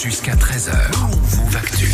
Jusqu'à 13h, Move Actu.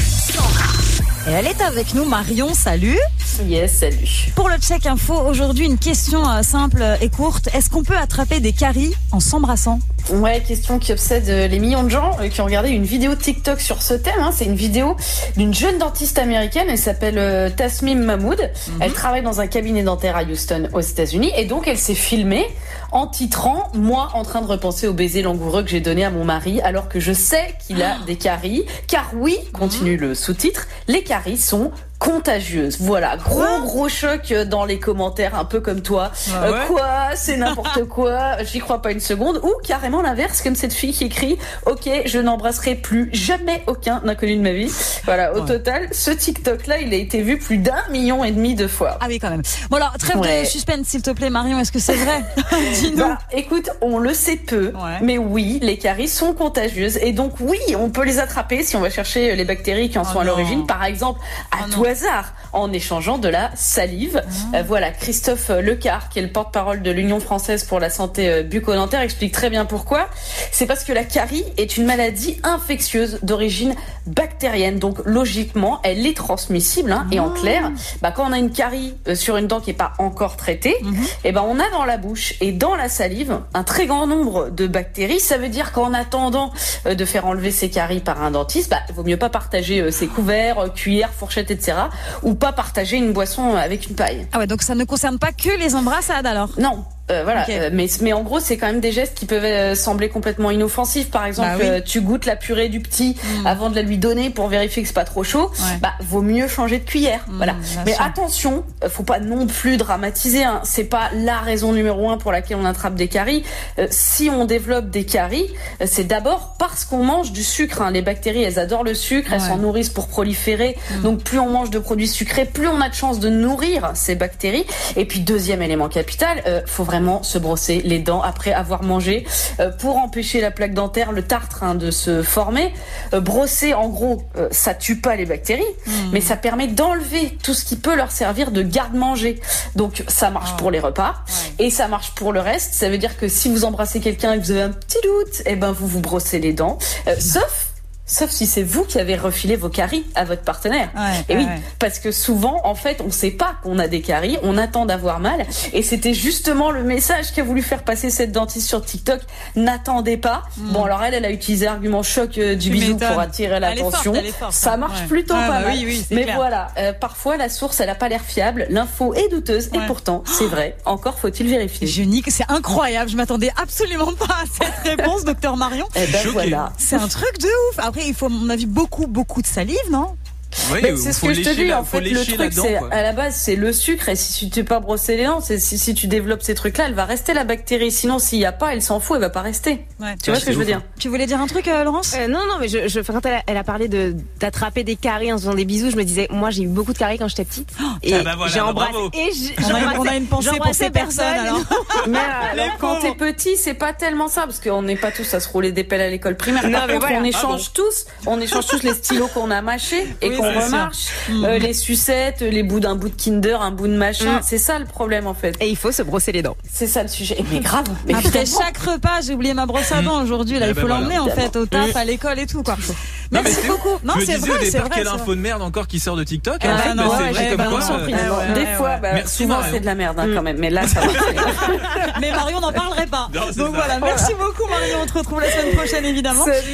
Et elle est avec nous, Marion, salut. Yes, salut. Pour le check info, aujourd'hui une question euh, simple et courte. Est-ce qu'on peut attraper des caries en s'embrassant? Ouais, question qui obsède euh, les millions de gens euh, qui ont regardé une vidéo TikTok sur ce thème. hein. C'est une vidéo d'une jeune dentiste américaine. Elle s'appelle euh, Tasmim Mahmoud. Elle travaille dans un cabinet dentaire à Houston, aux États-Unis. Et donc, elle s'est filmée en titrant Moi en train de repenser au baiser langoureux que j'ai donné à mon mari alors que je sais qu'il a des caries. Car oui, continue le sous-titre, les caries sont contagieuses. Voilà, gros gros choc euh, dans les commentaires, un peu comme toi. Ah Euh, quoi? C'est n'importe quoi. J'y crois pas une seconde. Ou carrément l'inverse, comme cette fille qui écrit Ok, je n'embrasserai plus jamais aucun inconnu de ma vie. Voilà, au Ouais. total, ce TikTok-là, il a été vu plus d'un million et demi de fois. Ah oui, quand même. Bon alors, trêve Ouais. de suspense, s'il te plaît, Marion. Est-ce que c'est vrai? Dis-nous. Bah, écoute, on le sait peu, mais oui, les caries sont contagieuses et donc oui, on peut les attraper si on va chercher les bactéries qui en Oh sont à l'origine, par exemple à Oh non. Hasard, en échangeant de la salive. Ah. Euh, voilà, Christophe Lecar, qui est le porte-parole de l'Union française pour la santé euh, bucco-dentaire, explique très bien pourquoi. C'est parce que la carie est une maladie infectieuse d'origine bactérienne, donc logiquement, elle est transmissible. hein, Et en Ah. clair, bah, quand on a une carie euh, sur une dent qui est pas encore traitée, Mhm. eh ben on a dans la bouche et dans la salive un très grand nombre de bactéries. Ça veut dire qu'en attendant de faire enlever ces caries par un dentiste, bah, vaut mieux pas partager ses couverts, cuillères, fourchettes, etc. Ou pas partager une boisson avec une paille. Ah ouais, donc ça ne concerne pas que les embrassades alors? Non. Euh, voilà. Euh, mais mais en gros c'est quand même des gestes qui peuvent euh, sembler complètement inoffensifs. Par exemple, Bah oui. euh, tu goûtes la purée du petit Mm. avant de la lui donner pour vérifier que c'est pas trop chaud. Ouais. Bah vaut mieux changer de cuillère. Mm, voilà. Mais sûr. attention, euh, faut pas non plus dramatiser. Hein. C'est pas la raison numéro un pour laquelle on attrape des caries. Euh, si on développe des caries, c'est d'abord parce qu'on mange du sucre. hein. Les bactéries, elles adorent le sucre, elles Ouais. s'en nourrissent pour proliférer. Donc plus on mange de produits sucrés, plus on a de chances de nourrir ces bactéries. Et puis deuxième élément capital, euh, faut vraiment se brosser les dents après avoir mangé euh, pour empêcher la plaque dentaire, le tartre hein, de se former. Euh, brosser, en gros, euh, ça tue pas les bactéries, mais ça permet d'enlever tout ce qui peut leur servir de garde-manger. Donc ça marche Oh. pour les repas et ça marche pour le reste. Ça veut dire que si vous embrassez quelqu'un et que vous avez un petit doute, eh ben vous vous brossez les dents, Euh, sauf sauf si c'est vous qui avez refilé vos caries à votre partenaire. Ouais, Et oui, ouais, parce que souvent, en fait, on sait pas qu'on a des caries, on attend d'avoir mal. Et c'était justement le message qu'a voulu faire passer cette dentiste sur TikTok. N'attendez pas. Bon, alors elle, elle a utilisé l'argument choc euh, du Hmm. Tu bisou pour attirer Elle est l'attention. forte, elle est forte, Ça marche Ouais. plutôt Ah, pas bah mal. oui, Mais clair. voilà, euh, parfois la source, elle a pas l'air fiable, l'info est douteuse, Ouais. et pourtant, c'est vrai. Encore faut-il vérifier. Je nie que c'est incroyable. Je m'attendais absolument pas à cette réponse, docteur Marion. Eh ben Choqué. voilà. C'est un truc de ouf. Après, il faut, à mon avis, beaucoup, beaucoup de salive, non? Oui, Mais il c'est ce que je te dis. la- En fait, le truc, c'est à la base, c'est le sucre. Et si tu n'es pas brossé les dents, si, si tu développes ces trucs-là, elle va rester la bactérie. Sinon, s'il y a pas, elle s'en fout, elle va pas rester. Ouais. Tu vois ce que je veux dire? Tu voulais dire un truc, euh, Laurence? Euh, non, non, mais je, je, quand elle a, elle a parlé de d'attraper des caries en se faisant des bisous, je me disais, moi j'ai eu beaucoup de caries quand j'étais petite. et ah bah voilà, j'ai bah embrassé. bravo. Et on a, j'embrassais- on a une pensée pour ces personnes, personne. alors. Mais alors, quand t'es petit, c'est pas tellement ça, parce qu'on n'est pas tous à se rouler des pelles à l'école primaire. Non, Par mais contre, voilà. on Ah échange tous, on échange tous les stylos qu'on a mâchés et qu'on. Remarche, Mm. Euh, les sucettes, les bouts d'un bout de Kinder, un bout de machin. Mm. C'est ça le problème en fait. Et il faut se brosser les dents. C'est ça le sujet. Mais grave. Mais Après chaque repas, j'ai oublié ma brosse à dents aujourd'hui. Là, Eh il ben faut voilà. l'emmener en fait au taf, à l'école et tout quoi. Non, Merci beaucoup. Non, c'est vrai, c'est vrai. quelle info de merde encore qui sort de TikTok. Ah en fait, non, bah, ouais, c'est vrai bah, comme quoi. euh, Des ouais, fois, ouais. bah, souvent c'est de la merde hein, quand même. Mais là, ça va. Mais Marion n'en parlerait pas. Donc ça. voilà, merci beaucoup Marion. On te retrouve la semaine prochaine évidemment. Salut.